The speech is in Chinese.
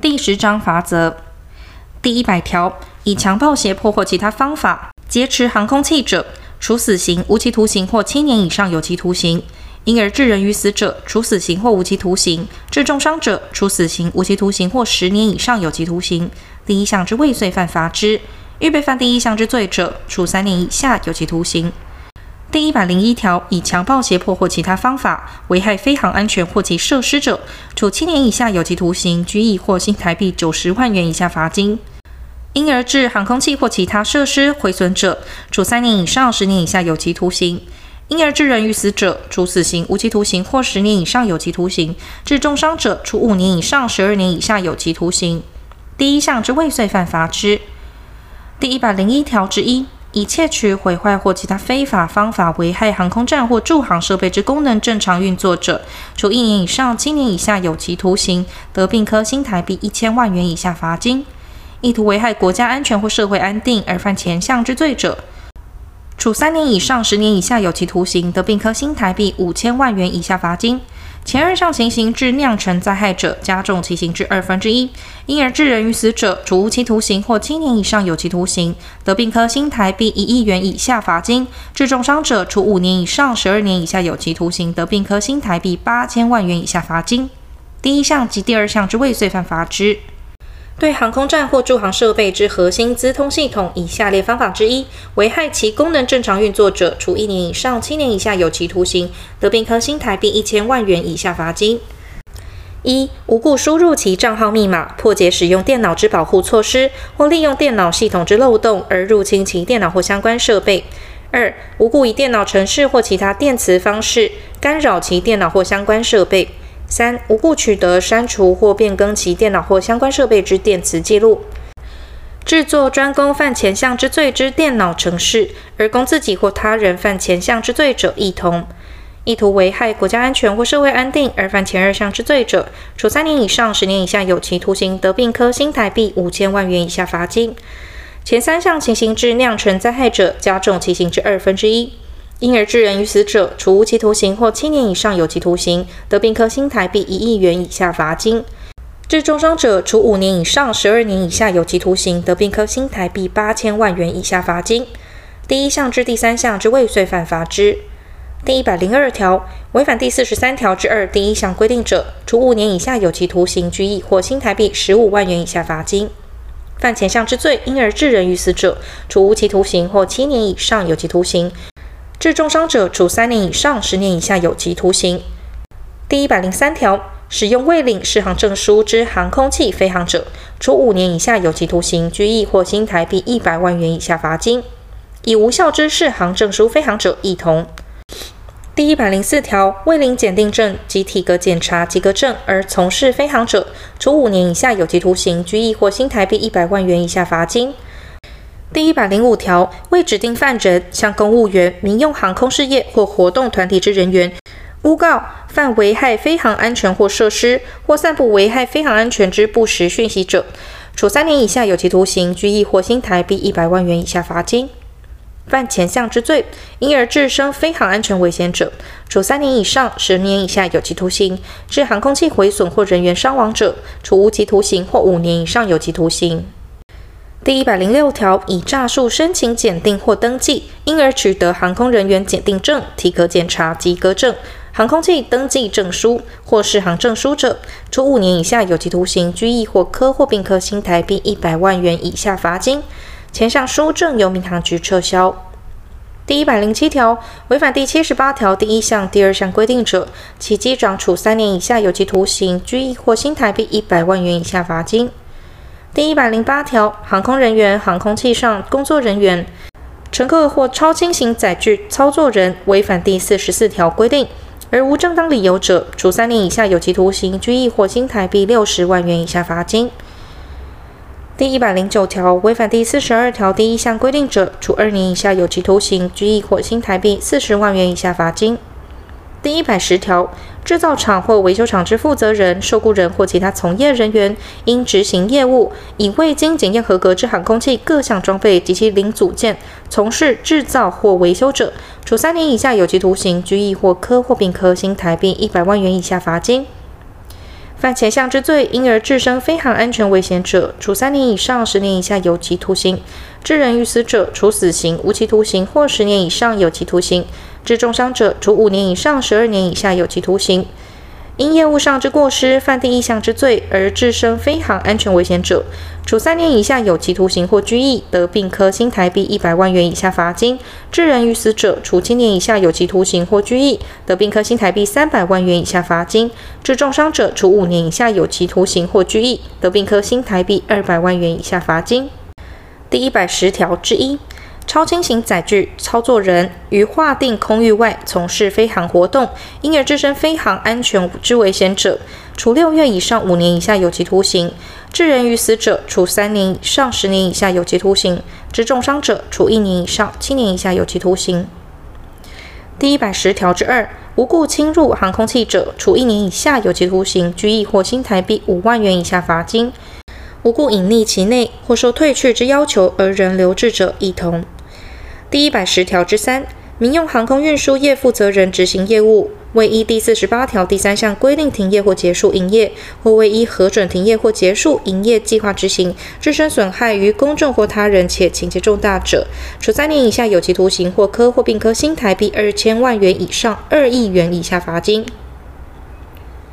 第十章法则第一百条，以强暴、胁迫或其他方法劫持航空器者，处死刑、无期徒刑或七年以上有期徒刑；因而致人于死者，处死刑或无期徒刑；致重伤者，处死刑、无期徒刑或十年以上有期徒刑。第一项之未遂犯，罚之；预备犯第一项之罪者，处三年以下有期徒刑。第一百零一条，以强暴、胁迫或其他方法危害飞航安全或其设施者，处七年以下有期徒刑、拘役或新台币九十万元以下罚金；因而致航空器或其他设施毁损者，处三年以上十年以下有期徒刑；因而致人于死者，处死刑、无期徒刑或十年以上有期徒刑；致重伤者，处五年以上十二年以下有期徒刑。第一项之未遂犯，罚之。第一百零一条之一。以窃取、毁坏或其他非法方法危害航空站或驻航设备之功能正常运作者，处一年以上七年以下有期徒刑，得并科新台币一千万元以下罚金；意图危害国家安全或社会安定而犯前项之罪者，处三年以上十年以下有期徒刑，得并科新台币五千万元以下罚金。前二项情形致酿成灾害者，加重其刑至二分之一；因而致人于死者，处无期徒刑或七年以上有期徒刑，得并科新台币一亿元以下罚金；致重伤者，处五年以上十二年以下有期徒刑，得并科新台币八千万元以下罚金。第一项及第二项之未遂犯，罚之。对航空站或驻航设备之核心资通系统，以下列方法之一危害其功能正常运作者，处一年以上七年以下有期徒刑，得并科新台币一千万元以下罚金：一、无故输入其账号密码，破解使用电脑之保护措施，或利用电脑系统之漏洞而入侵其电脑或相关设备；二、无故以电脑程式或其他电磁方式干扰其电脑或相关设备。三、无故取得、删除或变更其电脑或相关设备之电磁记录，制作专供犯前项之罪之电脑程式，而供自己或他人犯前项之罪者，亦同。意图危害国家安全或社会安定而犯前二项之罪者，处三年以上十年以下有期徒刑，得并科新台币五千万元以下罚金。前三项情形致酿成灾害者，加重其刑之二分之一。因而致人于死者，处无期徒刑或七年以上有期徒刑，得并科新台币一亿元以下罚金；致重伤者，处五年以上十二年以下有期徒刑，得并科新台币八千万元以下罚金。第一项至第三项之未遂犯，罚之。第一百零二条，违反第四十三条之二第一项规定者，处五年以下有期徒刑、拘役或新台币十五万元以下罚金。犯前项之罪，因而致人于死者，处无期徒刑或七年以上有期徒刑。致重伤者，处三年以上十年以下有期徒刑。第一百零三条，使用未领适航证书之航空器飞航者，处五年以下有期徒刑、拘役或新台币一百万元以下罚金。以无效之适航证书飞航者，亦同。第一百零四条，未领检定证及体格检查及格证而从事飞航者，处五年以下有期徒刑、拘役或新台币一百万元以下罚金。第一百零五条，为指定犯人向公务员、民用航空事业或活动团体之人员诬告犯危害飞航安全或设施，或散布危害飞航安全之不实讯息者，处三年以下有期徒刑、拘役或新台币一百万元以下罚金。犯前项之罪，因而致生飞航安全危险者，处三年以上十年以下有期徒刑；致航空器毁损或人员伤亡者，处无期徒刑或五年以上有期徒刑。第一百零六条，以诈术申请检定或登记，因而取得航空人员检定证、体格检查及格证、航空器登记证书或适航证书者，处五年以下有期徒刑、拘役或科或并科新台币一百万元以下罚金。前项书证由民航局撤销。第一百零七条，违反第七十八条第一项、第二项规定者，其机长处三年以下有期徒刑、拘役或新台币一百万元以下罚金。第一百零八条，航空人员、航空器上工作人员、乘客或超轻型载具操作人违反第四十四条规定而无正当理由者，处三年以下有期徒刑、拘役或新台币六十万元以下罚金。第一百零九条，违反第四十二条第一项规定者，处二年以下有期徒刑、拘役或新台币四十万元以下罚金。第一百十条，制造厂或维修厂之负责人、受雇人或其他从业人员，因执行业务以未经检验合格之航空器各项装备及其零组件从事制造或维修者，处三年以下有期徒刑、拘役或科或并科新台币一百万元以下罚金。犯前项之罪，因而致生飞航安全危险者，处三年以上十年以下有期徒刑；致人于死者，处死刑、无期徒刑或十年以上有期徒刑；致重伤者，处五年以上十二年以下有期徒刑。因业务上之过失，犯第一项之罪而致生飞航安全危险者，处三年以下有期徒刑或拘役，得并科新台币一百万元以下罚金；致人于死者，处七年以下有期徒刑或拘役，得并科新台币三百万元以下罚金；致重伤者，处五年以下有期徒刑或拘役，得并科新台币二百万元以下罚金。第一百十条之一。超轻型载具操作人于划定空域外从事飞航活动，因而致生飞航安全之危险者，处六月以上五年以下有期徒刑；致人于死者，处三年以上十年以下有期徒刑；致重伤者，处一年以上七年以下有期徒刑。第一百十条之二，无故侵入航空器者，处一年以下有期徒刑、拘役或新台币五万元以下罚金；无故隐匿其内或受退去之要求而仍留置者，亦同。第一百十条之三，民用航空运输业负责人执行业务，未依第四十八条第三项规定停业或结束营业，或未依核准停业或结束营业计划执行，致生损害于公众或他人且情节重大者，处三年以下有期徒刑或科或并科新台币二千万元以上二亿元以下罚金。